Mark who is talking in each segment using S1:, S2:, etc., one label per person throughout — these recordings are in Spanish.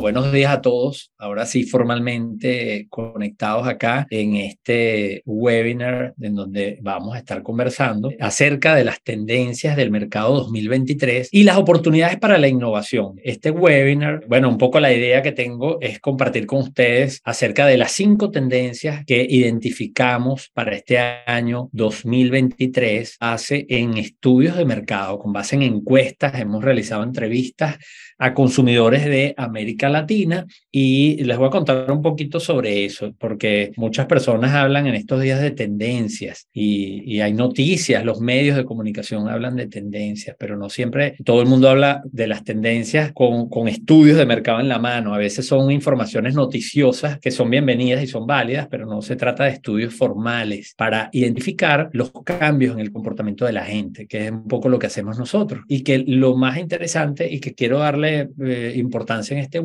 S1: buenos días a todos. Ahora sí, formalmente conectados acá en este webinar en donde vamos a estar conversando acerca de las tendencias del mercado 2023 y las oportunidades para la innovación. Este webinar, bueno, un poco la idea que tengo es compartir con ustedes acerca de las cinco tendencias que identificamos para este año 2023 hace en estudios de mercado con base en encuestas. Hemos realizado entrevistas a consumidores de América Latina y les voy a contar un poquito sobre eso, porque muchas personas hablan en estos días de tendencias y, y, hay noticias, los medios de comunicación hablan de tendencias, pero no siempre todo el mundo habla de las tendencias con, con estudios de mercado en la mano. A veces son informaciones noticiosas que son bienvenidas y son válidas, pero no se trata de estudios formales para identificar los cambios en el comportamiento de la gente, que es un poco lo que hacemos nosotros. Y que lo más interesante y que quiero darle eh, importancia en este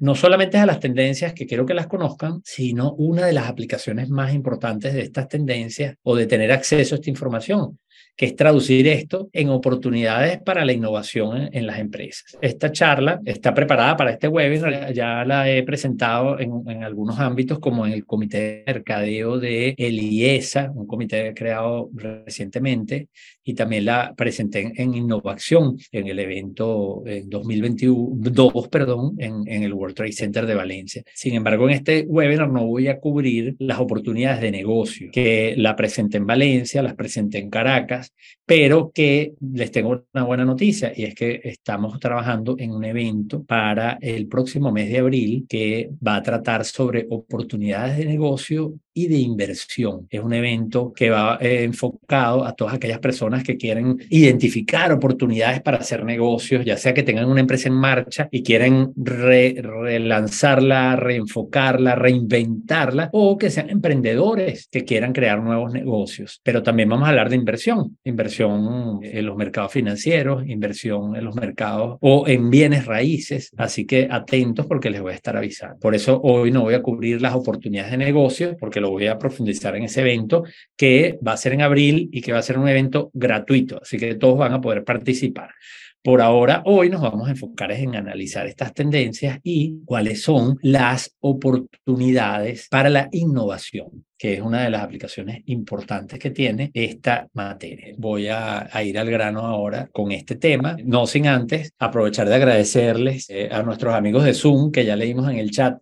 S1: no solamente a las tendencias que quiero que las conozcan, sino una de las aplicaciones más importantes de estas tendencias o de tener acceso a esta información que es traducir esto en oportunidades para la innovación en, las empresas. Esta charla está preparada para este webinar, ya la he presentado en, en, algunos ámbitos como en el Comité de Mercadeo de el IESA, un comité creado recientemente, y también la presenté en, Innovación, en el evento en 2022, perdón, en, en el World Trade Center de Valencia. Sin embargo, en este webinar no voy a cubrir las oportunidades de negocio, que la presenté en Valencia, las presenté en Caracas, Caracas pero que les tengo una buena noticia y es que estamos trabajando en un evento para el próximo mes de abril que va a tratar sobre oportunidades de negocio y de inversión. Es un evento que va eh, enfocado a todas aquellas personas que quieren identificar oportunidades para hacer negocios, ya sea que tengan una empresa en marcha y quieren relanzarla, reenfocarla, reinventarla, o que sean emprendedores que quieran crear nuevos negocios. Pero también vamos a hablar de inversión, inversión en los mercados financieros, inversión en los mercados o en bienes raíces. Así que atentos porque les voy a estar avisando. Por eso hoy no voy a cubrir las oportunidades de negocio porque lo voy a profundizar en ese evento que va a ser en abril y que va a ser un evento gratuito, así que todos van a poder participar. Por ahora, hoy nos vamos a enfocar en analizar estas tendencias y cuáles son las oportunidades para la innovación, que es una de las aplicaciones importantes que tiene esta materia. Voy a, ir al grano ahora con este tema, no sin antes aprovechar de agradecerles eh, a nuestros amigos de Zoom, que ya leímos en el chat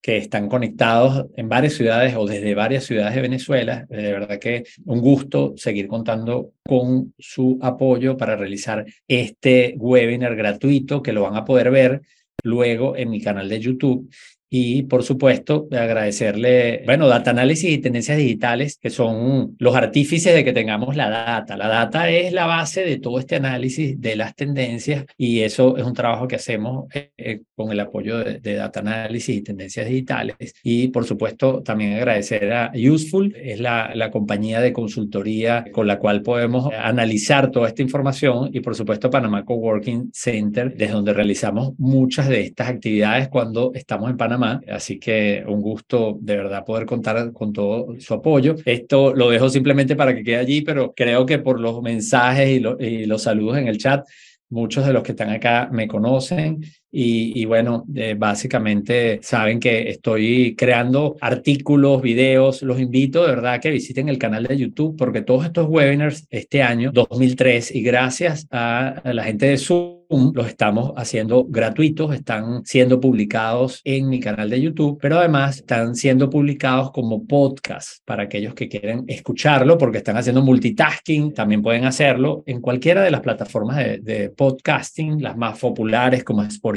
S1: que están conectados en varias ciudades o desde varias ciudades de Venezuela. De verdad que un gusto seguir contando con su apoyo para realizar este webinar gratuito que lo van a poder ver luego en mi canal de YouTube y por supuesto, agradecerle, bueno, Data Análisis y Tendencias Digitales, que son los artífices de que tengamos la data. La data es la base de todo este análisis de las tendencias y eso es un trabajo que hacemos eh, eh, con el apoyo de, Data Análisis y Tendencias Digitales. Y por supuesto, también agradecer a Useful, es la, la compañía de consultoría con la cual podemos analizar toda esta información y por supuesto Panamá Coworking Center, desde donde realizamos muchas de estas actividades cuando estamos en Panamá así que un gusto de verdad poder contar con todo su apoyo. Esto lo dejo simplemente para que quede allí, pero creo que por los mensajes y, y los saludos en el chat, muchos de los que están acá me conocen y, bueno, eh, básicamente saben que estoy creando artículos, videos. Los invito de verdad a que visiten el canal de YouTube porque todos estos webinars este año, 2003, y gracias a, la gente de Zoom, los estamos haciendo gratuitos, están siendo publicados en mi canal de YouTube, pero además están siendo publicados como podcast para aquellos que quieren escucharlo porque están haciendo multitasking, también pueden hacerlo en cualquiera de las plataformas de, de podcasting, las más populares como Spotify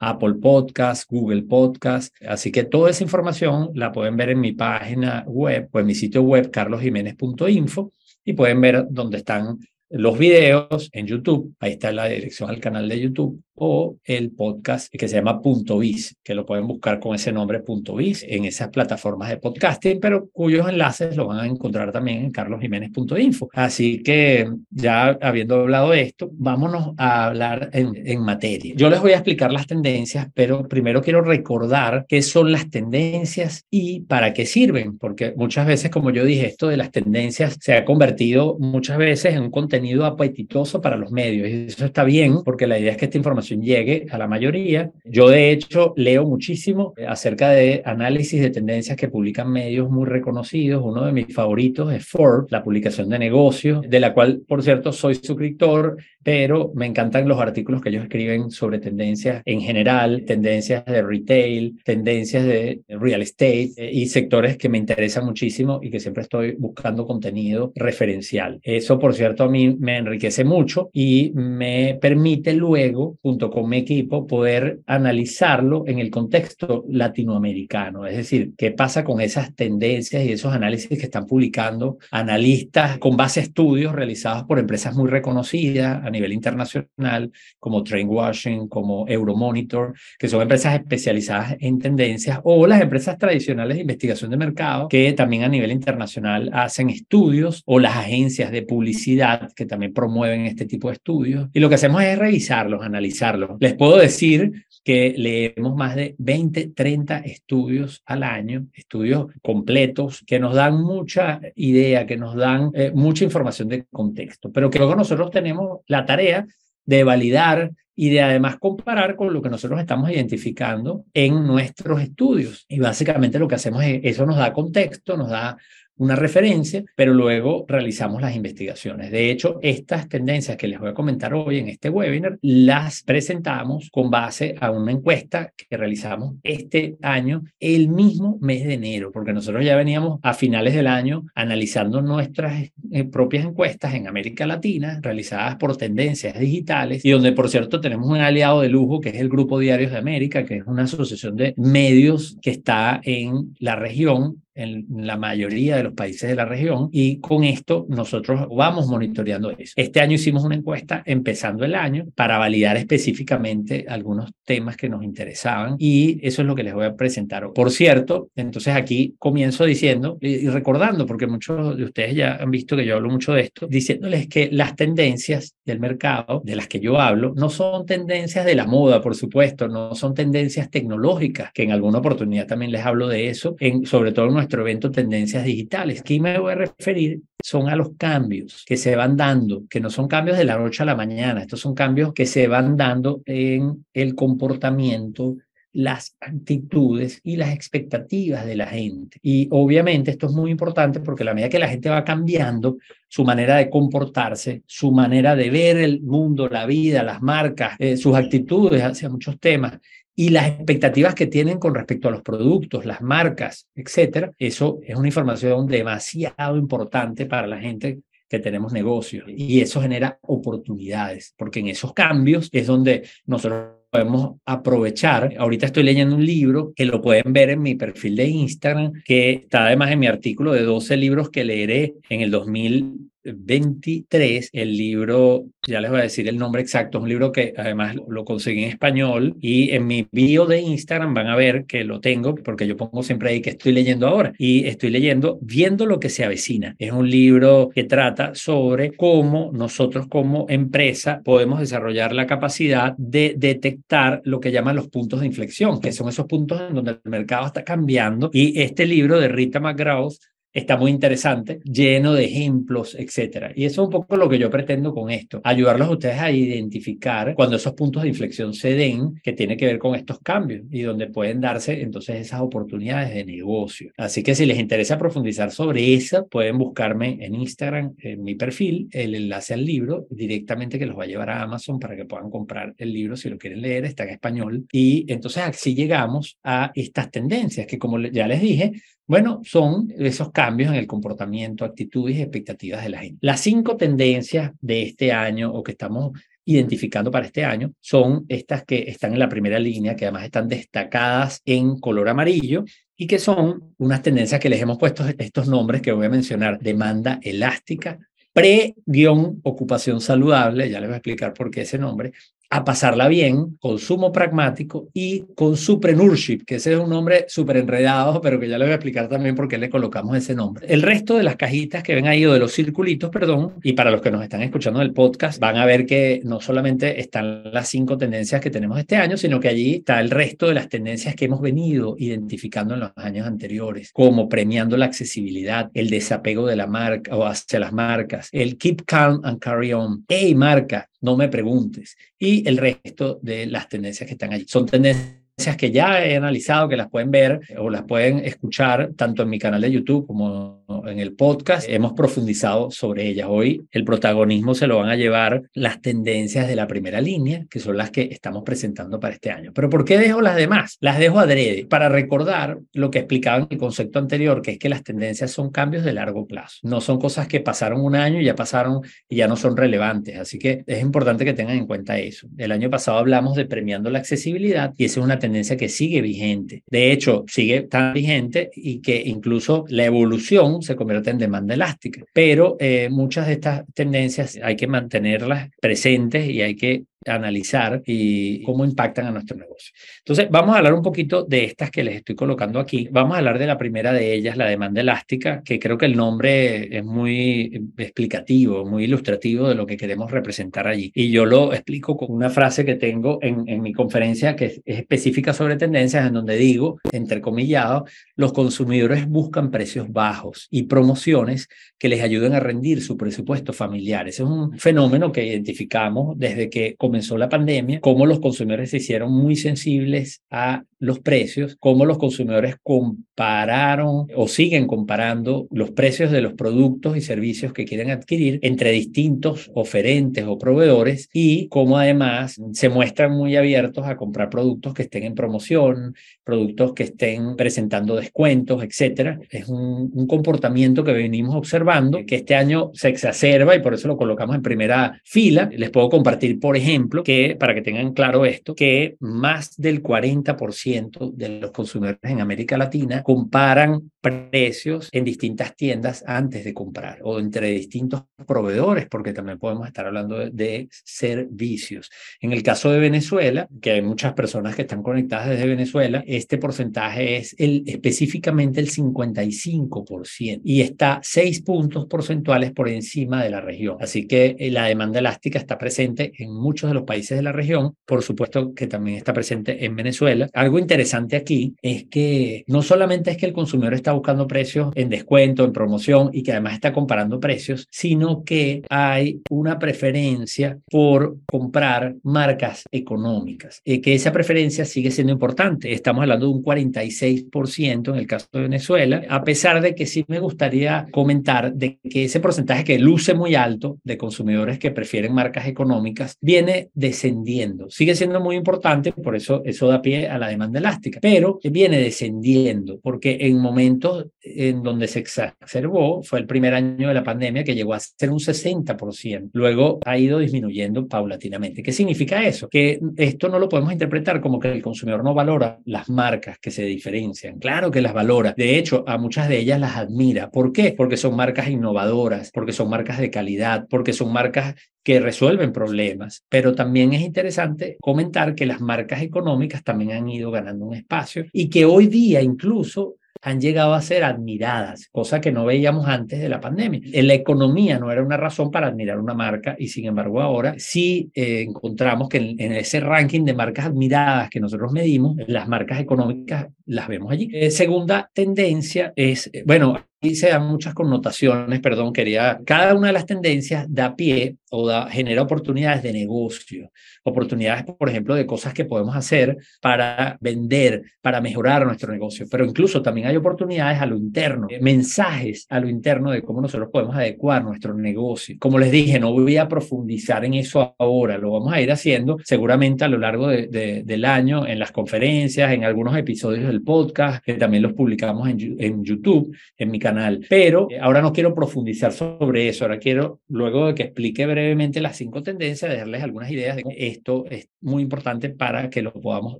S1: Apple Podcast, Google Podcast. Así que toda esa información la pueden ver en mi página web o en mi sitio web carlosjiménez.info y pueden ver dónde están los videos en YouTube. Ahí está la dirección al canal de YouTube o el podcast que se llama Punto Biz, que lo pueden buscar con ese nombre Punto Biz en esas plataformas de podcasting, pero cuyos enlaces lo van a encontrar también en carlosjiménez.info. Así que ya habiendo hablado de esto, vámonos a hablar en, en materia. Yo les voy a explicar las tendencias, pero primero quiero recordar qué son las tendencias y para qué sirven, porque muchas veces, como yo dije, esto de las tendencias se ha convertido muchas veces en un contenido apetitoso para los medios y eso está bien porque la idea es que esta información información llegue a la mayoría. Yo de hecho leo muchísimo acerca de análisis de tendencias que publican medios muy reconocidos. Uno de mis favoritos es Forbes, la publicación de negocios, de la cual, por cierto, soy suscriptor, pero me encantan los artículos que ellos escriben sobre tendencias en general, tendencias de retail, tendencias de real estate eh, y sectores que me interesan muchísimo y que siempre estoy buscando contenido referencial. Eso, por cierto, a mí me enriquece mucho y me permite luego, junto con mi equipo, poder analizarlo en el contexto latinoamericano. Es decir, qué pasa con esas tendencias y esos análisis que están publicando analistas con base a estudios realizados por empresas muy reconocidas a nivel internacional, como Trainwashing, como Euromonitor, que son empresas especializadas en tendencias, o las empresas tradicionales de investigación de mercado, que también a nivel internacional hacen estudios, o las agencias de publicidad, que también promueven este tipo de estudios. Y lo que hacemos es revisarlos, analizarlos. Les puedo decir que leemos más de 20, 30 estudios al año, estudios completos que nos dan mucha idea, que nos dan eh, mucha información de contexto, pero que luego nosotros tenemos la tarea de validar y de además comparar con lo que nosotros estamos identificando en nuestros estudios. Y básicamente lo que hacemos es, eso nos da contexto, nos da una referencia, pero luego realizamos las investigaciones. De hecho, estas tendencias que les voy a comentar hoy en este webinar, las presentamos con base a una encuesta que realizamos este año, el mismo mes de enero, porque nosotros ya veníamos a finales del año analizando nuestras eh, propias encuestas en América Latina, realizadas por tendencias digitales, y donde, por cierto, tenemos un aliado de lujo que es el Grupo Diarios de América, que es una asociación de medios que está en la región en la mayoría de los países de la región y con esto nosotros vamos monitoreando eso. Este año hicimos una encuesta empezando el año para validar específicamente algunos temas que nos interesaban y eso es lo que les voy a presentar hoy. Por cierto, entonces aquí comienzo diciendo y recordando, porque muchos de ustedes ya han visto que yo hablo mucho de esto, diciéndoles que las tendencias del mercado de las que yo hablo no son tendencias de la moda, por supuesto, no son tendencias tecnológicas, que en alguna oportunidad también les hablo de eso, en, sobre todo en nuestro nuestro evento Tendencias Digitales. Aquí me voy a referir son a los cambios que se van dando, que no son cambios de la noche a la mañana, estos son cambios que se van dando en el comportamiento las actitudes y las expectativas de la gente. Y obviamente esto es muy importante porque a la medida que la gente va cambiando su manera de comportarse, su manera de ver el mundo, la vida, las marcas, eh, sus actitudes hacia muchos temas, y las expectativas que tienen con respecto a los productos, las marcas, etcétera. Eso es una información demasiado importante para la gente que tenemos negocios y eso genera oportunidades, porque en esos cambios es donde nosotros podemos aprovechar. Ahorita estoy leyendo un libro que lo pueden ver en mi perfil de Instagram, que está además en mi artículo de 12 libros que leeré en el 2000 23, el libro, ya les voy a decir el nombre exacto, es un libro que además lo conseguí en español y en mi bio de Instagram van a ver que lo tengo porque yo pongo siempre ahí que estoy leyendo ahora y estoy leyendo Viendo lo que se avecina. Es un libro que trata sobre cómo nosotros como empresa podemos desarrollar la capacidad de detectar lo que llaman los puntos de inflexión, que son esos puntos en donde el mercado está cambiando y este libro de Rita McGraw está muy interesante, lleno de ejemplos, etcétera. Y eso es un poco lo que yo pretendo con esto, ayudarlos a ustedes a identificar cuando esos puntos de inflexión se den, que tiene que ver con estos cambios y donde pueden darse entonces esas oportunidades de negocio. Así que si les interesa profundizar sobre eso, pueden buscarme en Instagram, en mi perfil, el enlace al libro directamente que los va a llevar a Amazon para que puedan comprar el libro si lo quieren leer, está en español. Y entonces así llegamos a estas tendencias que como ya les dije, bueno, son esos cambios en el comportamiento, actitudes y expectativas de la gente. Las cinco tendencias de este año o que estamos identificando para este año son estas que están en la primera línea, que además están destacadas en color amarillo y que son unas tendencias que les hemos puesto estos nombres que voy a mencionar. Demanda elástica, pre-ocupación saludable, ya les voy a explicar por qué ese nombre, a pasarla bien, consumo pragmático y con consupreneurship, que ese es un nombre súper enredado, pero que ya le voy a explicar también por qué le colocamos ese nombre. El resto de las cajitas que ven ahí, o de los circulitos, perdón, y para los que nos están escuchando en el podcast, van a ver que no solamente están las cinco tendencias que tenemos este año, sino que allí está el resto de las tendencias que hemos venido identificando en los años anteriores, como premiando la accesibilidad, el desapego de la marca o hacia las marcas, el keep calm and carry on. Hey, marca, no me preguntes. Y el resto de las tendencias que están allí. Son tendencias que ya he analizado, que las pueden ver o las pueden escuchar tanto en mi canal de YouTube como en el podcast. Hemos profundizado sobre ellas. Hoy el protagonismo se lo van a llevar las tendencias de la primera línea, que son las que estamos presentando para este año. Pero ¿por qué dejo las demás? Las dejo adrede para recordar lo que explicaba en el concepto anterior, que es que las tendencias son cambios de largo plazo. No son cosas que pasaron un año y ya pasaron y ya no son relevantes. Así que es importante que tengan en cuenta eso. El año pasado hablamos de premiando la accesibilidad y esa es una tendencia tendencia que sigue vigente. De hecho, sigue tan vigente y que incluso la evolución se convierte en demanda elástica. Pero eh, muchas de estas tendencias hay que mantenerlas presentes y hay que analizar y cómo impactan a nuestro negocio. Entonces, vamos a hablar un poquito de estas que les estoy colocando aquí. Vamos a hablar de la primera de ellas, la demanda elástica, que creo que el nombre es muy explicativo, muy ilustrativo de lo que queremos representar allí. Y yo lo explico con una frase que tengo en, en mi conferencia que es específica sobre tendencias, en donde digo, entrecomillado, los consumidores buscan precios bajos y promociones que les ayuden a rendir su presupuesto familiar. Ese es un fenómeno que identificamos desde que comenzó la pandemia, cómo los consumidores se hicieron muy sensibles a los precios, cómo los consumidores compararon o siguen comparando los precios de los productos y servicios que quieren adquirir entre distintos oferentes o proveedores y cómo además se muestran muy abiertos a comprar productos que estén en promoción, productos que estén presentando descuentos, etcétera. Es un, un comportamiento que venimos observando que este año se exacerba y por eso lo colocamos en primera fila. Les puedo compartir, por ejemplo, que para que tengan claro esto, que más del 40% de los consumidores en América Latina comparan precios en distintas tiendas antes de comprar o entre distintos proveedores, porque también podemos estar hablando de, servicios. En el caso de Venezuela, que hay muchas personas que están conectadas desde Venezuela, este porcentaje es el, específicamente el 55% y está seis puntos porcentuales por encima de la región. Así que eh, la demanda elástica está presente en muchos de los países de la región, por supuesto que también está presente en Venezuela. Algo interesante aquí es que no solamente es que el consumidor está buscando precios en descuento, en promoción y que además está comparando precios, sino que hay una preferencia por comprar marcas económicas, y que esa preferencia sigue siendo importante. Estamos hablando de un 46% en el caso de Venezuela, a pesar de que sí me gustaría comentar de que ese porcentaje que luce muy alto de consumidores que prefieren marcas económicas viene descendiendo. Sigue siendo muy importante, por eso eso da pie a la demanda elástica, pero viene descendiendo porque en momentos en donde se exacerbó fue el primer año de la pandemia que llegó a ser un 60%. Luego ha ido disminuyendo paulatinamente. ¿Qué significa eso? Que esto no lo podemos interpretar como que el consumidor no valora las marcas que se diferencian. Claro que las valora. De hecho, a muchas de ellas las admira. ¿Por qué? Porque son marcas innovadoras, porque son marcas de calidad, porque son marcas que resuelven problemas. Pero también es interesante comentar que las marcas económicas también han ido ganando un espacio y que hoy día incluso han llegado a ser admiradas, cosa que no veíamos antes de la pandemia. En la economía no era una razón para admirar una marca y sin embargo ahora sí eh, encontramos que en, ese ranking de marcas admiradas que nosotros medimos, las marcas económicas las vemos allí. Eh, segunda tendencia es, eh, bueno, y se dan muchas connotaciones, perdón, quería, cada una de las tendencias da pie o da, genera oportunidades de negocio, oportunidades, por ejemplo, de cosas que podemos hacer para vender, para mejorar nuestro negocio, pero incluso también hay oportunidades a lo interno, eh, mensajes a lo interno de cómo nosotros podemos adecuar nuestro negocio. Como les dije, no voy a profundizar en eso ahora, lo vamos a ir haciendo seguramente a lo largo de, del año en las conferencias, en algunos episodios del podcast, que también los publicamos en, en YouTube, en mi canal. Pero eh, ahora no quiero profundizar sobre eso, ahora quiero, luego de que explique brevemente las cinco tendencias, darles algunas ideas de esto es muy importante para que lo podamos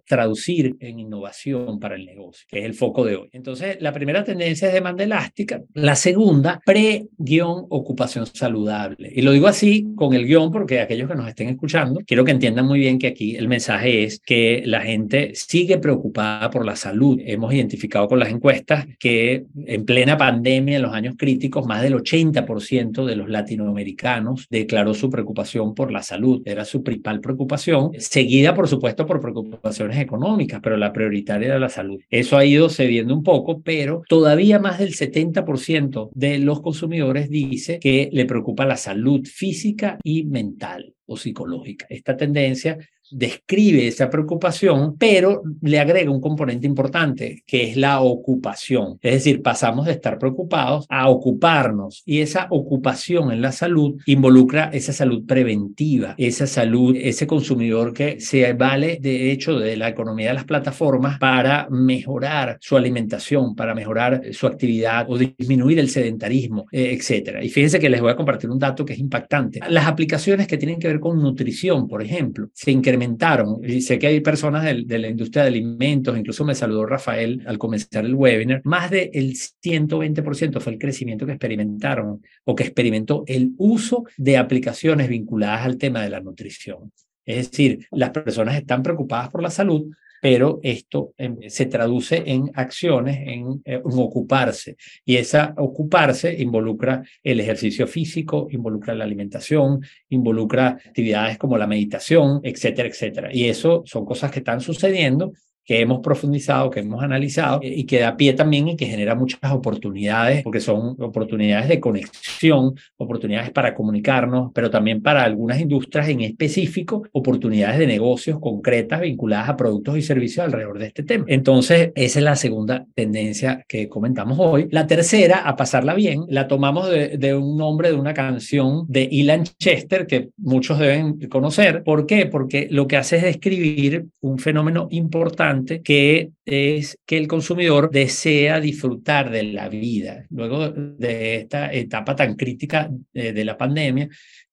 S1: traducir en innovación para el negocio, que es el foco de hoy. Entonces, la primera tendencia es demanda elástica, la segunda, pre-ocupación saludable. Y lo digo así con el guion porque aquellos que nos estén escuchando, quiero que entiendan muy bien que aquí el mensaje es que la gente sigue preocupada por la salud. Hemos identificado con las encuestas que en plena pandemia, en los años críticos, más del 80% de los latinoamericanos declaró su preocupación por la salud. Era su principal preocupación, seguida, por supuesto, por preocupaciones económicas, pero la prioritaria era la salud. Eso ha ido cediendo un poco, pero todavía más del 70% de los consumidores dice que le preocupa la salud física y mental. o psicológica. Esta tendencia describe esa preocupación, pero le agrega un componente importante, que es la ocupación. Es decir, pasamos de estar preocupados a ocuparnos y esa ocupación en la salud involucra esa salud preventiva, esa salud, ese consumidor que se vale de hecho de la economía de las plataformas para mejorar su alimentación, para mejorar su actividad o disminuir el sedentarismo, eh, etcétera. Y fíjense que les voy a compartir un dato que es impactante. Las aplicaciones que tienen que ver con nutrición, por ejemplo, se incrementan y sé que hay personas de, la industria de alimentos, incluso me saludó Rafael al comenzar el webinar, más del 120% fue el crecimiento que experimentaron o que experimentó el uso de aplicaciones vinculadas al tema de la nutrición. Es decir, las personas están preocupadas por la salud, pero esto em, se traduce en acciones, en, eh, en, ocuparse. Y esa ocuparse involucra el ejercicio físico, involucra la alimentación, involucra actividades como la meditación, etcétera, etcétera. Y eso son cosas que están sucediendo que hemos profundizado, que hemos analizado y que da pie también y que genera muchas oportunidades, porque son oportunidades de conexión, oportunidades para comunicarnos, pero también para algunas industrias en específico, oportunidades de negocios concretas vinculadas a productos y servicios alrededor de este tema. Entonces, esa es la segunda tendencia que comentamos hoy. La tercera, a pasarla bien, la tomamos de, de un nombre de una canción de Ilan Chester que muchos deben conocer. ¿Por qué? Porque lo que hace es describir un fenómeno importante que es que el consumidor desea disfrutar de la vida. Luego de esta etapa tan crítica de, la pandemia,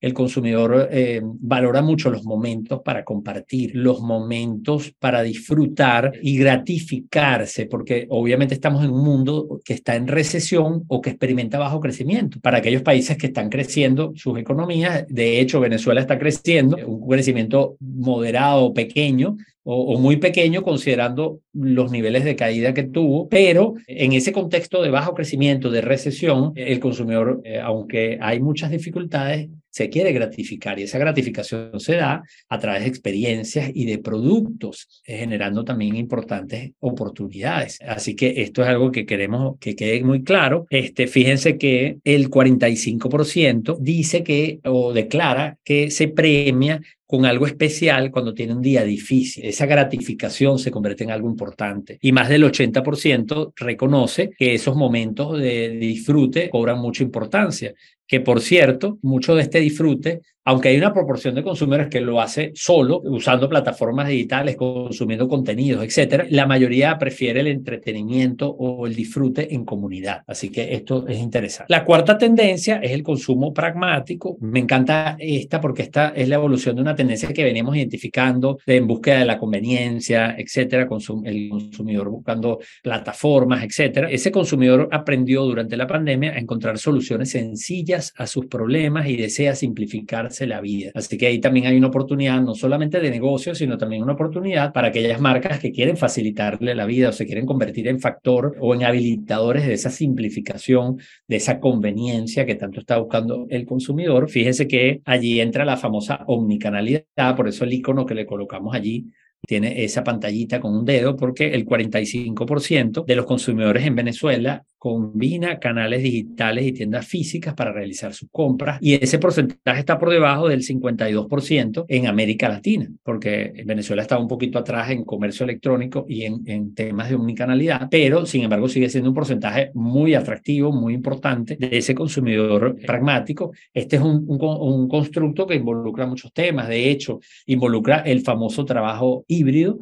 S1: el consumidor eh, valora mucho los momentos para compartir, los momentos para disfrutar y gratificarse, porque obviamente estamos en un mundo que está en recesión o que experimenta bajo crecimiento. Para aquellos países que están creciendo sus economías, de hecho Venezuela está creciendo, un crecimiento moderado, pequeño, o, muy pequeño considerando los niveles de caída que tuvo, pero en ese contexto de bajo crecimiento, de recesión, el consumidor, eh, aunque hay muchas dificultades, se quiere gratificar y esa gratificación se da a través de experiencias y de productos, eh, generando también importantes oportunidades. Así que esto es algo que queremos que quede muy claro. Este, fíjense que el 45% dice que o declara que se premia con algo especial cuando tiene un día difícil. Esa gratificación se convierte en algo importante. Y más del 80% reconoce que esos momentos de disfrute cobran mucha importancia. Que por cierto, mucho de este disfrute aunque hay una proporción de consumidores que lo hace solo, usando plataformas digitales, consumiendo contenidos, etcétera, la mayoría prefiere el entretenimiento o el disfrute en comunidad. Así que esto es interesante. La cuarta tendencia es el consumo pragmático. Me encanta esta porque esta es la evolución de una tendencia que veníamos identificando en búsqueda de la conveniencia, etcétera, el consumidor buscando plataformas, etcétera. Ese consumidor aprendió durante la pandemia a encontrar soluciones sencillas a sus problemas y desea simplificar la vida. Así que ahí también hay una oportunidad, no solamente de negocio, sino también una oportunidad para aquellas marcas que quieren facilitarle la vida o se quieren convertir en factor o en habilitadores de esa simplificación, de esa conveniencia que tanto está buscando el consumidor. Fíjese que allí entra la famosa omnicanalidad, por eso el icono que le colocamos allí tiene esa pantallita con un dedo porque el 45% de los consumidores en Venezuela combina canales digitales y tiendas físicas para realizar sus compras y ese porcentaje está por debajo del 52% en América Latina, porque Venezuela está un poquito atrás en comercio electrónico y en, en temas de omnicanalidad, pero sin embargo sigue siendo un porcentaje muy atractivo, muy importante de ese consumidor pragmático. Este es un, un, un constructo que involucra muchos temas, de hecho, involucra el famoso trabajo híbrido,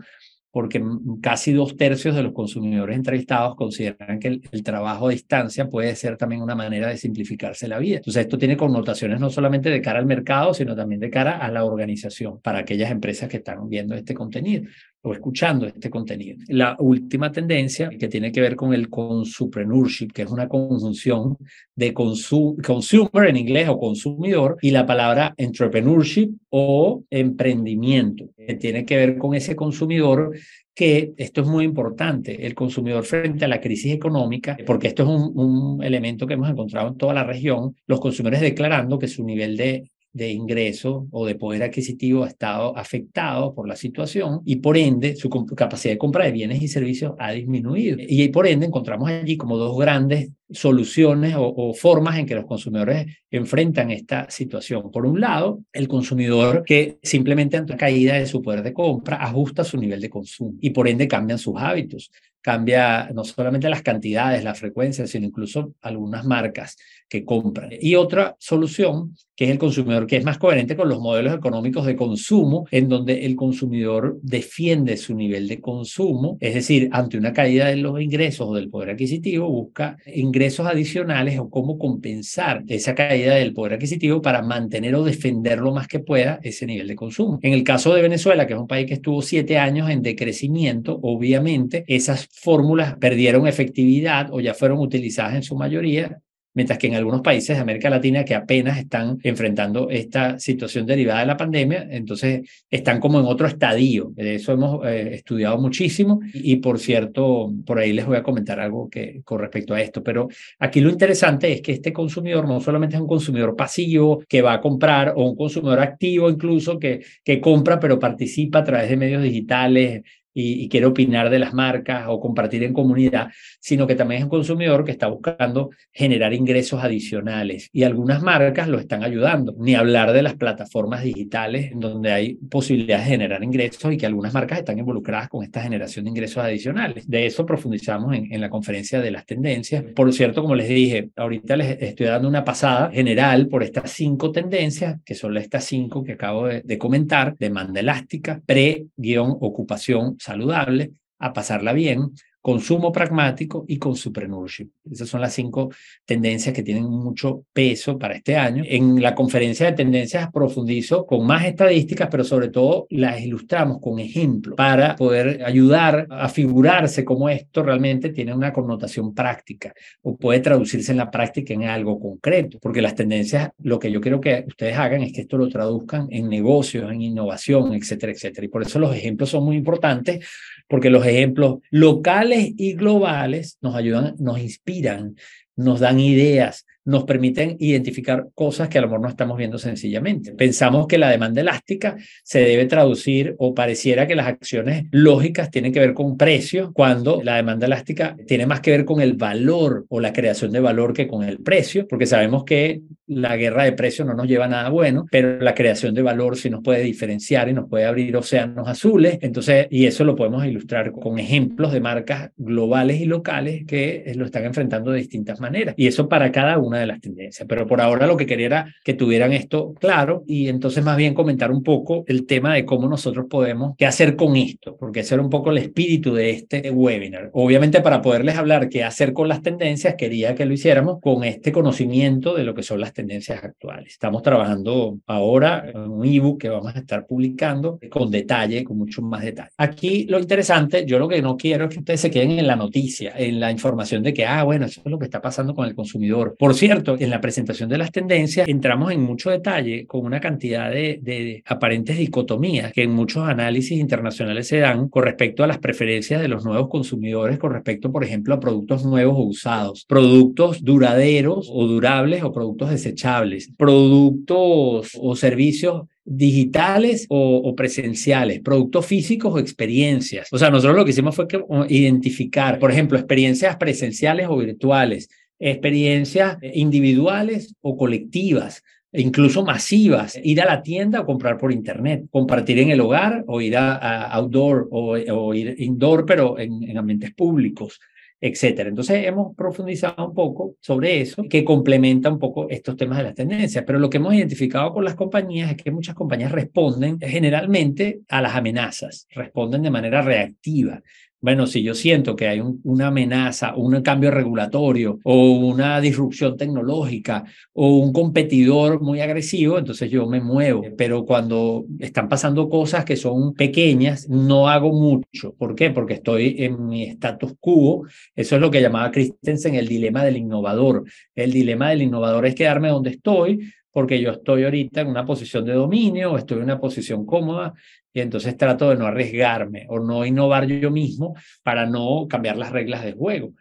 S1: porque casi dos tercios de los consumidores entrevistados consideran que el, trabajo a distancia puede ser también una manera de simplificarse la vida. Entonces, esto tiene connotaciones no solamente de cara al mercado, sino también de cara a la organización para aquellas empresas que están viendo este contenido o escuchando este contenido. La última tendencia que tiene que ver con el consupreneurship, que es una conjunción de consumer en inglés o consumidor y la palabra entrepreneurship o emprendimiento, que tiene que ver con ese consumidor que esto es muy importante, el consumidor frente a la crisis económica, porque esto es un, un elemento que hemos encontrado en toda la región, los consumidores declarando que su nivel de de ingreso o de poder adquisitivo ha estado afectado por la situación y por ende su capacidad de compra de bienes y servicios ha disminuido. Y por ende encontramos allí como dos grandes soluciones o, formas en que los consumidores enfrentan esta situación. Por un lado, el consumidor que simplemente ante caída de su poder de compra ajusta su nivel de consumo y por ende cambian sus hábitos cambia no solamente las cantidades, la frecuencia, sino incluso algunas marcas que compran. Y otra solución, que es el consumidor que es más coherente con los modelos económicos de consumo, en donde el consumidor defiende su nivel de consumo, es decir, ante una caída de los ingresos o del poder adquisitivo, busca ingresos adicionales o cómo compensar esa caída del poder adquisitivo para mantener o defender lo más que pueda ese nivel de consumo. En el caso de Venezuela, que es un país que estuvo siete años en decrecimiento, obviamente esas fórmulas perdieron efectividad o ya fueron utilizadas en su mayoría mientras que en algunos países de América Latina que apenas están enfrentando esta situación derivada de la pandemia, entonces están como en otro estadio. De eso hemos eh, estudiado muchísimo y, por cierto, por ahí les voy a comentar algo que, con respecto a esto, pero aquí lo interesante es que este consumidor no solamente es un consumidor pasivo que va a comprar o un consumidor activo incluso que, que compra pero participa a través de medios digitales, y, quiere opinar de las marcas o compartir en comunidad, sino que también es un consumidor que está buscando generar ingresos adicionales y algunas marcas lo están ayudando. Ni hablar de las plataformas digitales en donde hay posibilidades de generar ingresos y que algunas marcas están involucradas con esta generación de ingresos adicionales. De eso profundizamos en, en la conferencia de las tendencias. Por cierto, como les dije, ahorita les estoy dando una pasada general por estas cinco tendencias, que son estas cinco que acabo de, de comentar, demanda elástica, pre-ocupación saludable, a pasarla bien, consumo pragmático y consupreneurship. Esas son las cinco tendencias que tienen mucho peso para este año. En la conferencia de tendencias profundizo con más estadísticas, pero sobre todo las ilustramos con ejemplos para poder ayudar a figurarse cómo esto realmente tiene una connotación práctica o puede traducirse en la práctica en algo concreto, porque las tendencias, lo que yo quiero que ustedes hagan es que esto lo traduzcan en negocios, en innovación, etcétera, etcétera. Y por eso los ejemplos son muy importantes, porque los ejemplos locales y globales nos ayudan, nos inspiran, nos dan ideas, nos permiten identificar cosas que a lo mejor no estamos viendo sencillamente. Pensamos que la demanda elástica se debe traducir o pareciera que las acciones lógicas tienen que ver con precio, cuando la demanda elástica tiene más que ver con el valor o la creación de valor que con el precio, porque sabemos que la guerra de precios no nos lleva a nada bueno, pero la creación de valor sí nos puede diferenciar y nos puede abrir océanos azules. Entonces, y eso lo podemos ilustrar con ejemplos de marcas globales y locales que lo están enfrentando de distintas maneras. Y eso para cada uno de las tendencias. Pero por ahora lo que quería era que tuvieran esto claro y entonces más bien comentar un poco el tema de cómo nosotros podemos, qué hacer con esto, porque ese era un poco el espíritu de este webinar. Obviamente para poderles hablar qué hacer con las tendencias, quería que lo hiciéramos con este conocimiento de lo que son las tendencias actuales. Estamos trabajando ahora en un ebook que vamos a estar publicando con detalle, con mucho más detalle. Aquí lo interesante, yo lo que no quiero es que ustedes se queden en la noticia, en la información de que, ah, bueno, eso es lo que está pasando con el consumidor. Por cierto, en la presentación de las tendencias entramos en mucho detalle con una cantidad de, de aparentes dicotomías que en muchos análisis internacionales se dan con respecto a las preferencias de los nuevos consumidores con respecto, por ejemplo, a productos nuevos o usados, productos duraderos o durables o productos desechables, productos o servicios digitales o, presenciales, productos físicos o experiencias. O sea, nosotros lo que hicimos fue que, identificar, por ejemplo, experiencias presenciales o virtuales, experiencias individuales o colectivas, e incluso masivas, ir a la tienda o comprar por internet, compartir en el hogar o ir a, outdoor o, ir indoor, pero en, ambientes públicos, etcétera. Entonces hemos profundizado un poco sobre eso, que complementa un poco estos temas de las tendencias, pero lo que hemos identificado con las compañías es que muchas compañías responden generalmente a las amenazas, responden de manera reactiva. Bueno, si yo siento que hay una amenaza, un cambio regulatorio o una disrupción tecnológica o un competidor muy agresivo, entonces yo me muevo. Pero cuando están pasando cosas que son pequeñas, no hago mucho. ¿Por qué? Porque estoy en mi status quo. Eso es lo que llamaba Christensen el dilema del innovador. El dilema del innovador es quedarme donde estoy porque yo estoy ahorita en una posición de dominio o estoy en una posición cómoda y entonces trato de no arriesgarme o no innovar yo mismo para no cambiar las reglas del juego.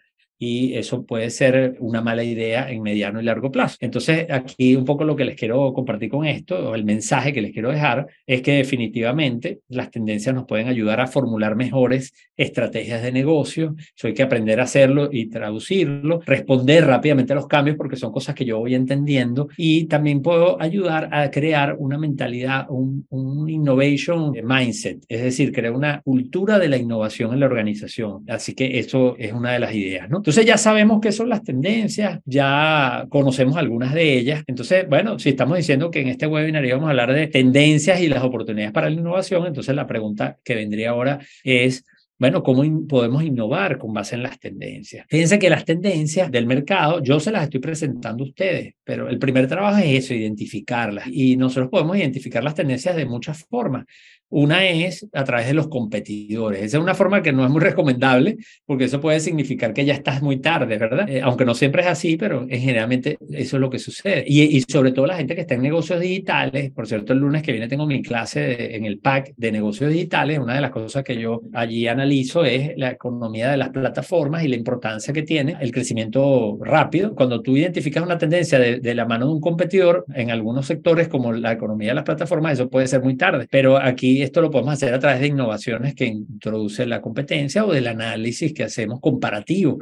S1: Y eso puede ser una mala idea en mediano y largo plazo. Entonces, aquí un poco lo que les quiero compartir con esto, o el mensaje que les quiero dejar, es que definitivamente las tendencias nos pueden ayudar a formular mejores estrategias de negocio. Eso hay que aprender a hacerlo y traducirlo, responder rápidamente a los cambios porque son cosas que yo voy entendiendo y también puedo ayudar a crear una mentalidad, un, un innovation mindset, es decir, crear una cultura de la innovación en la organización. Así que eso es una de las ideas, ¿no? Entonces ya sabemos qué son las tendencias, ya conocemos algunas de ellas. Entonces, bueno, si estamos diciendo que en este webinar íbamos a hablar de tendencias y las oportunidades para la innovación, entonces la pregunta que vendría ahora es, bueno, ¿cómo podemos innovar con base en las tendencias? Fíjense que las tendencias del mercado, yo se las estoy presentando a ustedes, pero el primer trabajo es eso, identificarlas. Y nosotros podemos identificar las tendencias de muchas formas. Una es a través de los competidores. Esa es una forma que no es muy recomendable porque eso puede significar que ya estás muy tarde, ¿verdad? Eh, aunque no siempre es así, pero generalmente eso es lo que sucede. Y, y, sobre todo la gente que está en negocios digitales. Por cierto, el lunes que viene tengo mi clase en el PAC de negocios digitales. Una de las cosas que yo allí analizo es la economía de las plataformas y la importancia que tiene el crecimiento rápido. Cuando tú identificas una tendencia de, de la mano de un competidor en algunos sectores como la economía de las plataformas, eso puede ser muy tarde. Pero aquí esto lo podemos hacer a través de innovaciones que introduce la competencia o del análisis que hacemos comparativo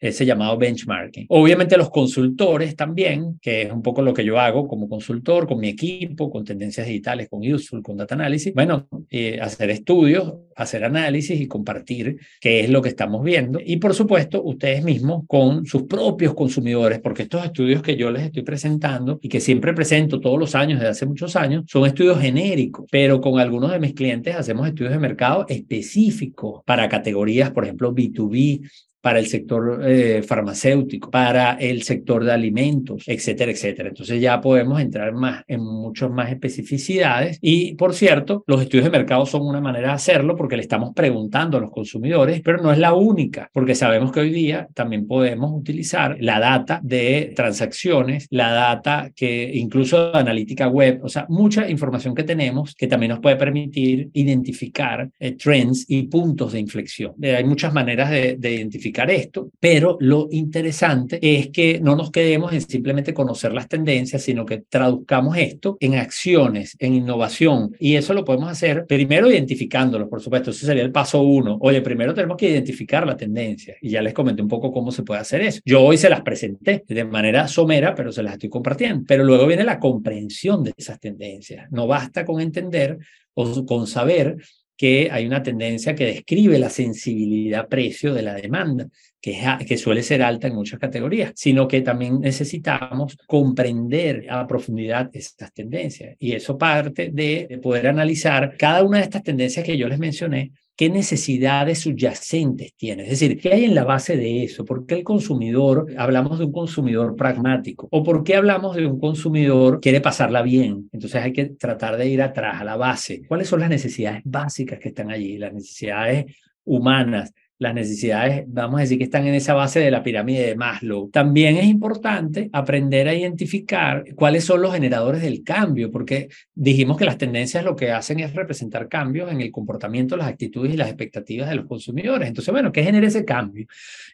S1: ese llamado benchmarking. Obviamente los consultores también, que es un poco lo que yo hago como consultor con mi equipo, con tendencias digitales, con Useful, con Data Analysis. Bueno, eh, hacer estudios, hacer análisis y compartir qué es lo que estamos viendo. Y por supuesto, ustedes mismos con sus propios consumidores, porque estos estudios que yo les estoy presentando y que siempre presento todos los años, desde hace muchos años, son estudios genéricos, pero con algunos de mis clientes hacemos estudios de mercado específicos para categorías, por ejemplo, B2B, para el sector eh, farmacéutico, para el sector de alimentos, etcétera, etcétera. Entonces ya podemos entrar más en muchas más especificidades y, por cierto, los estudios de mercado son una manera de hacerlo porque le estamos preguntando a los consumidores, pero no es la única, porque sabemos que hoy día también podemos utilizar la data de transacciones, la data que incluso analítica web, o sea, mucha información que tenemos que también nos puede permitir identificar eh, trends y puntos de inflexión. Eh, hay muchas maneras de, de identificar esto, pero lo interesante es que no nos quedemos en simplemente conocer las tendencias, sino que traduzcamos esto en acciones, en innovación. Y eso lo podemos hacer primero identificándolo, por supuesto, ese sería el paso uno. Oye, primero tenemos que identificar la tendencia y ya les comenté un poco cómo se puede hacer eso. Yo hoy se las presenté de manera somera, pero se las estoy compartiendo. Pero luego viene la comprensión de esas tendencias. No basta con entender o con saber que hay una tendencia que describe la sensibilidad precio de la demanda, que, que suele ser alta en muchas categorías, sino que también necesitamos comprender a profundidad estas tendencias. Y eso parte de poder analizar cada una de estas tendencias que yo les mencioné qué necesidades subyacentes tiene, es decir, qué hay en la base de eso, por qué el consumidor, hablamos de un consumidor pragmático, o por qué hablamos de un consumidor que quiere pasarla bien. Entonces hay que tratar de ir atrás, a la base. ¿Cuáles son las necesidades básicas que están allí? Las necesidades humanas, las necesidades, vamos a decir que están en esa base de la pirámide de Maslow. También es importante aprender a identificar cuáles son los generadores del cambio, porque dijimos que las tendencias lo que hacen es representar cambios en el comportamiento, las actitudes y las expectativas de los consumidores. Entonces, bueno, ¿qué genera ese cambio?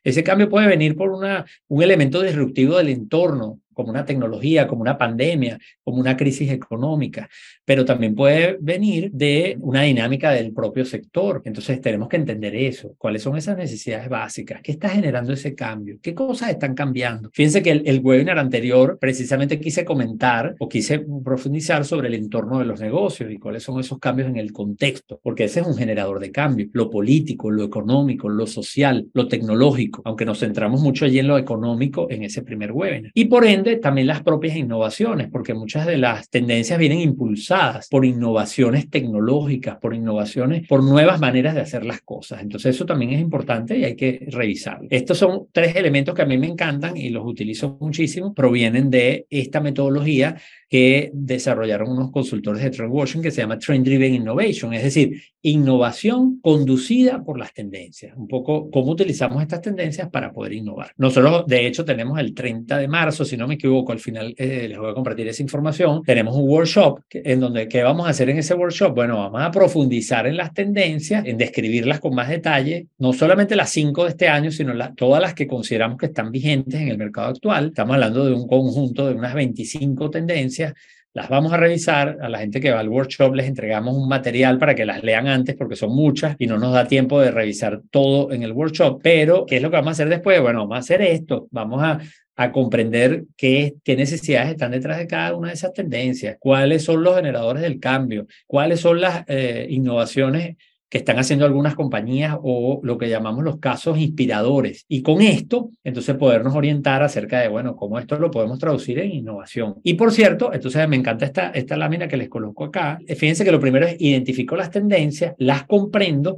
S1: Ese cambio puede venir por una, un elemento disruptivo del entorno, como una tecnología, como una pandemia, como una crisis económica, pero también puede venir de una dinámica del propio sector. Entonces tenemos que entender eso, cuáles son esas necesidades básicas, qué está generando ese cambio, qué cosas están cambiando. Fíjense que el, webinar anterior precisamente quise comentar o quise profundizar sobre el entorno de los negocios y cuáles son esos cambios en el contexto, porque ese es un generador de cambio, lo político, lo económico, lo social, lo tecnológico, aunque nos centramos mucho allí en lo económico en ese primer webinar. Y por ende, también las propias innovaciones, porque muchas de las tendencias vienen impulsadas por innovaciones tecnológicas, por innovaciones, por nuevas maneras de hacer las cosas. Entonces eso también es importante y hay que revisarlo. Estos son tres elementos que a mí me encantan y los utilizo muchísimo, provienen de esta metodología que desarrollaron unos consultores de Trend Washing que se llama Trend Driven Innovation, es decir, innovación conducida por las tendencias. Un poco cómo utilizamos estas tendencias para poder innovar. Nosotros, de hecho, tenemos el 30 de marzo, si no me equivoco, al final eh, les voy a compartir esa información. Tenemos un workshop en donde, ¿qué vamos a hacer en ese workshop? Bueno, vamos a profundizar en las tendencias, en describirlas con más detalle, no solamente las cinco de este año, sino todas las que consideramos que están vigentes en el mercado actual. Estamos hablando de un conjunto de unas 25 tendencias las vamos a revisar. A la gente que va al workshop les entregamos un material para que las lean antes porque son muchas y no nos da tiempo de revisar todo en el workshop. Pero, ¿qué es lo que vamos a hacer después? Bueno, vamos a hacer esto. Vamos a, a comprender qué, qué necesidades están detrás de cada una de esas tendencias, cuáles son los generadores del cambio, cuáles son las eh, innovaciones que están haciendo algunas compañías o lo que llamamos los casos inspiradores. Y con esto, entonces podernos orientar acerca de, bueno, cómo esto lo podemos traducir en innovación. Y por cierto, entonces me encanta esta, esta lámina que les coloco acá. Fíjense que lo primero es identifico las tendencias, las comprendo,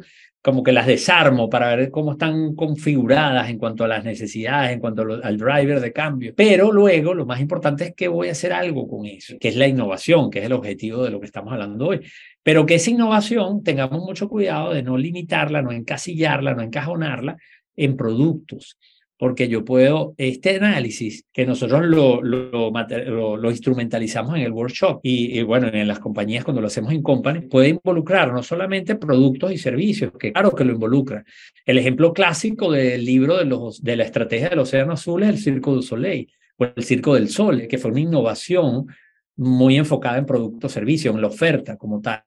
S1: como que las desarmo para ver cómo están configuradas en cuanto a las necesidades, en cuanto al driver de cambio. Pero luego lo más importante es que voy a hacer algo con eso, que es la innovación, que es el objetivo de lo que estamos hablando hoy. Pero que esa innovación tengamos mucho cuidado de no limitarla, no encasillarla, no encajonarla en productos porque yo puedo, este análisis que nosotros lo, instrumentalizamos en el workshop y, bueno, en las compañías cuando lo hacemos en company, puede involucrar no solamente productos y servicios, que claro que lo involucra. El ejemplo clásico del libro de, los, de la estrategia del Océano Azul es el Circo du Soleil o el Circo del Sol, que fue una innovación muy enfocada en productos, servicios, en la oferta como tal.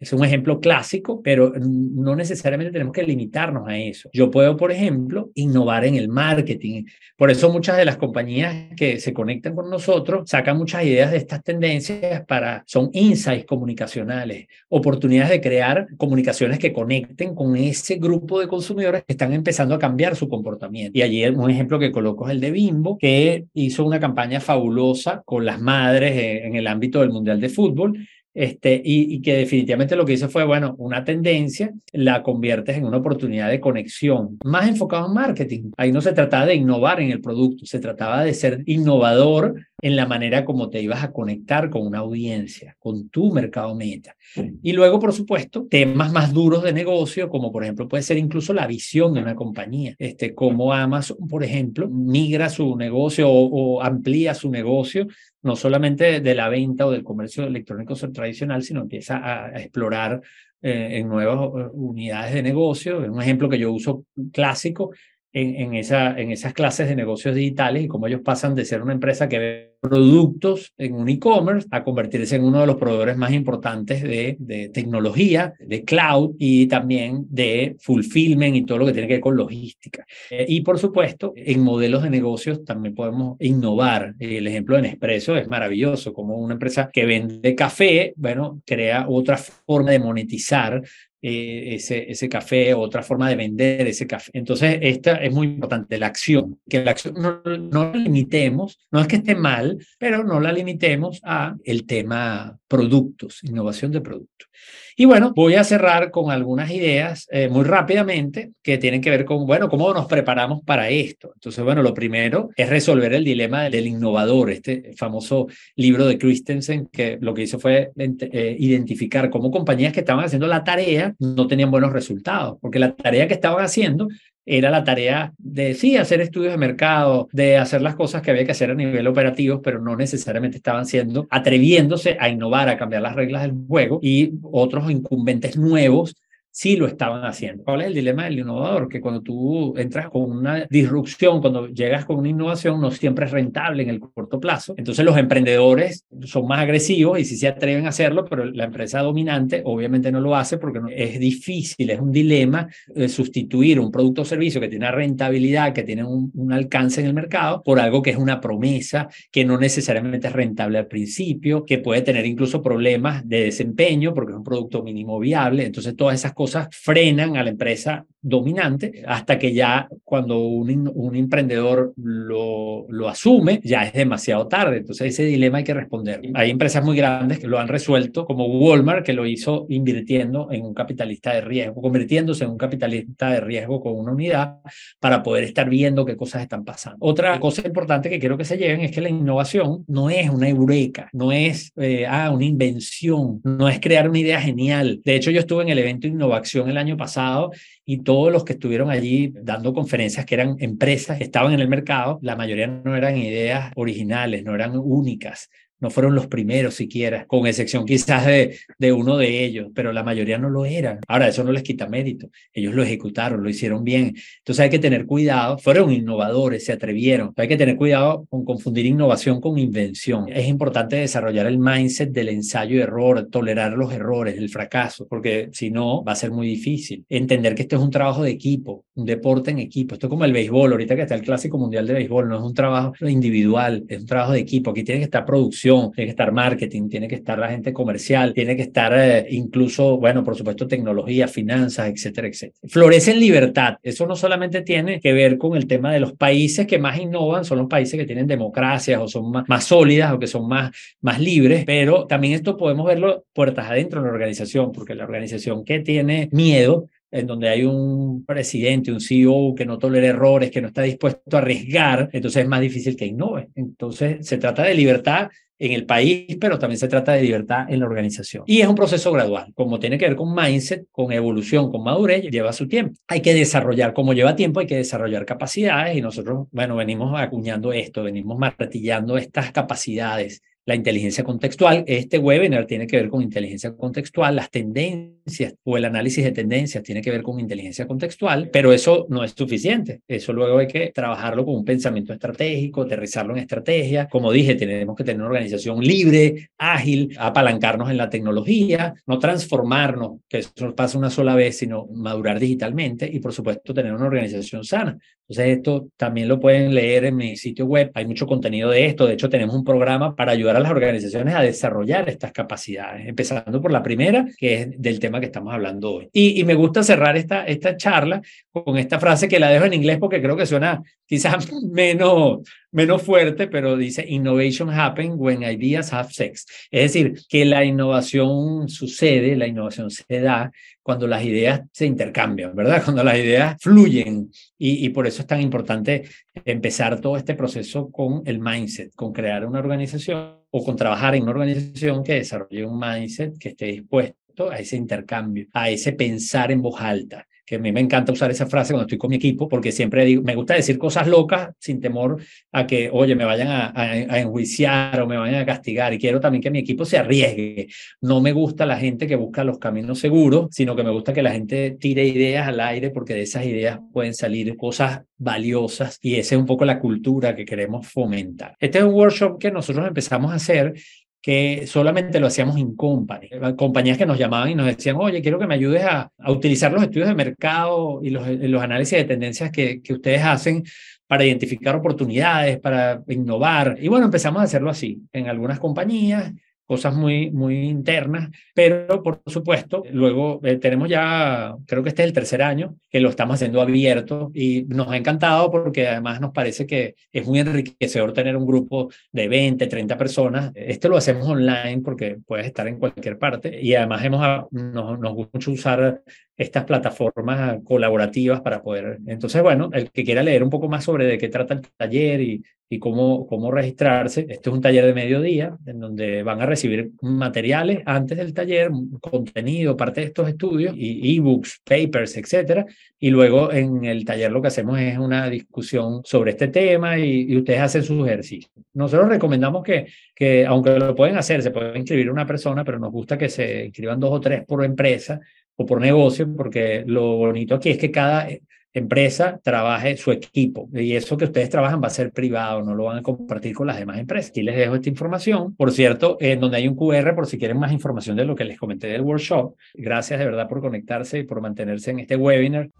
S1: Es un ejemplo clásico, pero no necesariamente tenemos que limitarnos a eso. Yo puedo, por ejemplo, innovar en el marketing. Por eso muchas de las compañías que se conectan con nosotros sacan muchas ideas de estas tendencias para, son insights comunicacionales, oportunidades de crear comunicaciones que conecten con ese grupo de consumidores que están empezando a cambiar su comportamiento. Y allí un ejemplo que coloco es el de Bimbo, que hizo una campaña fabulosa con las madres en el ámbito del Mundial de Fútbol este, y, que definitivamente lo que hizo fue, bueno, una tendencia la conviertes en una oportunidad de conexión, más enfocado en marketing. Ahí no se trataba de innovar en el producto, se trataba de ser innovador en la manera como te ibas a conectar con una audiencia, con tu mercado meta. Y luego, por supuesto, temas más duros de negocio, como por ejemplo puede ser incluso la visión de una compañía, este, como Amazon, por ejemplo, migra su negocio o, o amplía su negocio no solamente de la venta o del comercio electrónico tradicional, sino empieza a, explorar eh, en nuevas eh, unidades de negocio. Un ejemplo que yo uso clásico en, en, esa, en esas clases de negocios digitales y cómo ellos pasan de ser una empresa que ve productos en un e-commerce a convertirse en uno de los proveedores más importantes de, de, tecnología, de cloud y también de fulfillment y todo lo que tiene que ver con logística. Eh, y por supuesto, en modelos de negocios también podemos innovar. El ejemplo de Nespresso es maravilloso, como una empresa que vende café, bueno, crea otra forma de monetizar eh, ese, ese café, otra forma de vender ese café. Entonces, esta es muy importante, la acción, que la acción no, no la limitemos, no es que esté mal, pero no la limitemos a el tema productos, innovación de productos. Y bueno, voy a cerrar con algunas ideas eh, muy rápidamente que tienen que ver con, bueno, cómo nos preparamos para esto. Entonces, bueno, lo primero es resolver el dilema del innovador, este famoso libro de Christensen que lo que hizo fue eh, identificar cómo compañías que estaban haciendo la tarea no tenían buenos resultados, porque la tarea que estaban haciendo era la tarea de sí hacer estudios de mercado, de hacer las cosas que había que hacer a nivel operativo, pero no necesariamente estaban siendo atreviéndose a innovar, a cambiar las reglas del juego y otros incumbentes nuevos sí lo estaban haciendo. ¿Cuál es el dilema del innovador? Que cuando tú entras con una disrupción, cuando llegas con una innovación, no siempre es rentable en el corto plazo. Entonces los emprendedores son más agresivos y sí se atreven a hacerlo, pero la empresa dominante obviamente no lo hace porque es difícil, es un dilema de sustituir un producto o servicio que tiene una rentabilidad, que tiene un, un alcance en el mercado, por algo que es una promesa, que no necesariamente es rentable al principio, que puede tener incluso problemas de desempeño porque es un producto mínimo viable. Entonces todas esas cosas frenan a la empresa dominante hasta que ya cuando un, un emprendedor lo, lo asume, ya es demasiado tarde. Entonces ese dilema hay que responder. Hay empresas muy grandes que lo han resuelto, como Walmart, que lo hizo invirtiendo en un capitalista de riesgo, convirtiéndose en un capitalista de riesgo con una unidad para poder estar viendo qué cosas están pasando. Otra cosa importante que quiero que se lleven es que la innovación no es una eureka, no es eh, ah, una invención, no es crear una idea genial. De hecho, yo estuve en el evento Innovación el año pasado y todos los que estuvieron allí dando conferencias que eran empresas estaban en el mercado, la mayoría no eran ideas originales, no eran únicas, no fueron los primeros siquiera, con excepción quizás de, de uno de ellos, pero la mayoría no lo eran. Ahora, eso no les quita mérito. Ellos lo ejecutaron, lo hicieron bien. Entonces hay que tener cuidado. Fueron innovadores, se atrevieron. Hay que tener cuidado con confundir innovación con invención. Es importante desarrollar el mindset del ensayo y error, tolerar los errores, el fracaso, porque si no, va a ser muy difícil. Entender que esto es un trabajo de equipo, un deporte en equipo. Esto es como el béisbol, ahorita que está el Clásico Mundial de Béisbol, no es un trabajo individual, es un trabajo de equipo. Aquí tiene que estar producción tiene que estar marketing, tiene que estar la gente comercial, tiene que estar eh, incluso, bueno, por supuesto, tecnología, finanzas, etcétera, etcétera. Florece en libertad. Eso no solamente tiene que ver con el tema de los países que más innovan, son los países que tienen democracias o son más, más sólidas o que son más, más libres, pero también esto podemos verlo puertas adentro en la organización, porque la organización que tiene miedo en donde hay un presidente, un CEO que no tolera errores, que no está dispuesto a arriesgar, entonces es más difícil que innove. Entonces se trata de libertad en el país, pero también se trata de libertad en la organización. Y es un proceso gradual, como tiene que ver con mindset, con evolución, con madurez, lleva su tiempo. Hay que desarrollar, como lleva tiempo, hay que desarrollar capacidades y nosotros, bueno, venimos acuñando esto, venimos martillando estas capacidades la inteligencia contextual. Este webinar tiene que ver con inteligencia contextual, las tendencias o el análisis de tendencias tiene que ver con inteligencia contextual, pero eso no es suficiente. Eso luego hay que trabajarlo con un pensamiento estratégico, aterrizarlo en estrategia. Como dije, tenemos que tener una organización libre, ágil, apalancarnos en la tecnología, no transformarnos, que eso no pasa una sola vez, sino madurar digitalmente y por supuesto tener una organización sana. Entonces esto también lo pueden leer en mi sitio web. Hay mucho contenido de esto. De hecho, tenemos un programa para ayudar las organizaciones a desarrollar estas capacidades, empezando por la primera, que es del tema que estamos hablando hoy. Y, y, me gusta cerrar esta, esta charla con esta frase que la dejo en inglés porque creo que suena quizás menos, menos fuerte, pero dice, innovation happen when ideas have sex. Es decir, que la innovación sucede, la innovación se da cuando las ideas se intercambian, ¿verdad? Cuando las ideas fluyen. Y, y por eso es tan importante empezar todo este proceso con el mindset, con crear una organización o con trabajar en una organización que desarrolle un mindset que esté dispuesto a ese intercambio, a ese pensar en voz alta, que a mí me encanta usar esa frase cuando estoy con mi equipo, porque siempre me gusta decir cosas locas sin temor a que, oye, me vayan a, a, enjuiciar o me vayan a castigar. Y quiero también que mi equipo se arriesgue. No me gusta la gente que busca los caminos seguros, sino que me gusta que la gente tire ideas al aire, porque de esas ideas pueden salir cosas valiosas y esa es un poco la cultura que queremos fomentar. Este es un workshop que nosotros empezamos a hacer que solamente lo hacíamos en company. Compañías que nos llamaban y nos decían, oye, quiero que me ayudes a, utilizar los estudios de mercado y los, los análisis de tendencias que, que ustedes hacen para identificar oportunidades, para innovar. Y bueno, empezamos a hacerlo así en algunas compañías cosas muy, muy internas, pero por supuesto, luego eh, tenemos ya, creo que este es el tercer año que lo estamos haciendo abierto y nos ha encantado porque además nos parece que es muy enriquecedor tener un grupo de 20, 30 personas. Este lo hacemos online porque puedes estar en cualquier parte y además hemos, nos, nos gusta mucho usar estas plataformas colaborativas para poder. Entonces, bueno, el que quiera leer un poco más sobre de qué trata el taller y, y cómo, cómo registrarse, este es un taller de mediodía en donde van a recibir materiales antes del taller, contenido, parte de estos estudios, y ebooks, papers, etcétera. Y luego en el taller lo que hacemos es una discusión sobre este tema y, y ustedes hacen sus ejercicios. Nosotros recomendamos que, que, aunque lo pueden hacer, se puede inscribir una persona, pero nos gusta que se inscriban dos o tres por empresa o por negocio, porque lo bonito aquí es que cada empresa trabaje su equipo y eso que ustedes trabajan va a ser privado, no lo van a compartir con las demás empresas. Aquí les dejo esta información, por cierto, en donde hay un QR por si quieren más información de lo que les comenté del workshop. Gracias de verdad por conectarse y por mantenerse en este webinar.